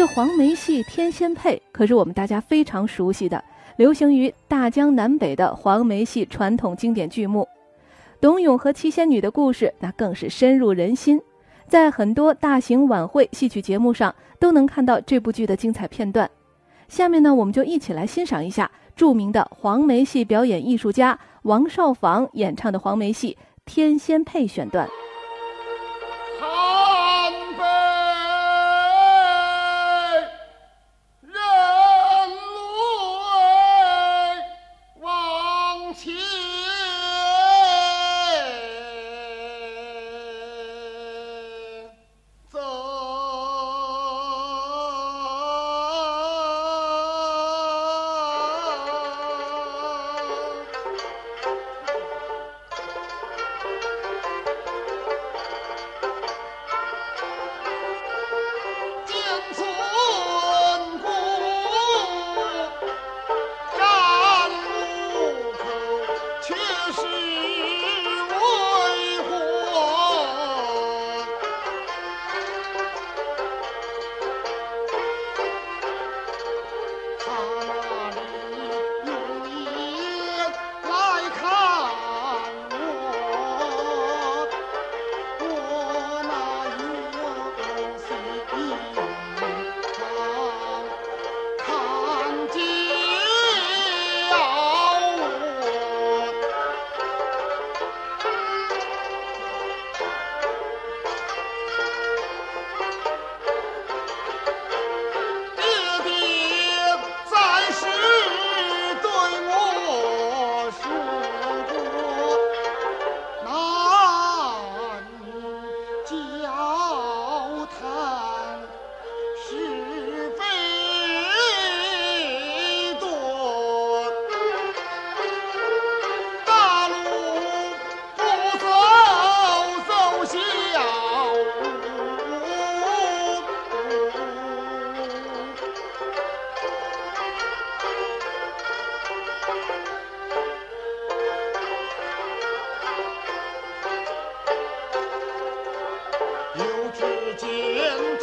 这黄梅戏《天仙配》可是我们大家非常熟悉的，流行于大江南北的黄梅戏传统经典剧目。董永和七仙女的故事，那更是深入人心，在很多大型晚会戏曲节目上都能看到这部剧的精彩片段。下面呢，我们就一起来欣赏一下著名的黄梅戏表演艺术家王少舫演唱的黄梅戏《天仙配》选段。tea. 减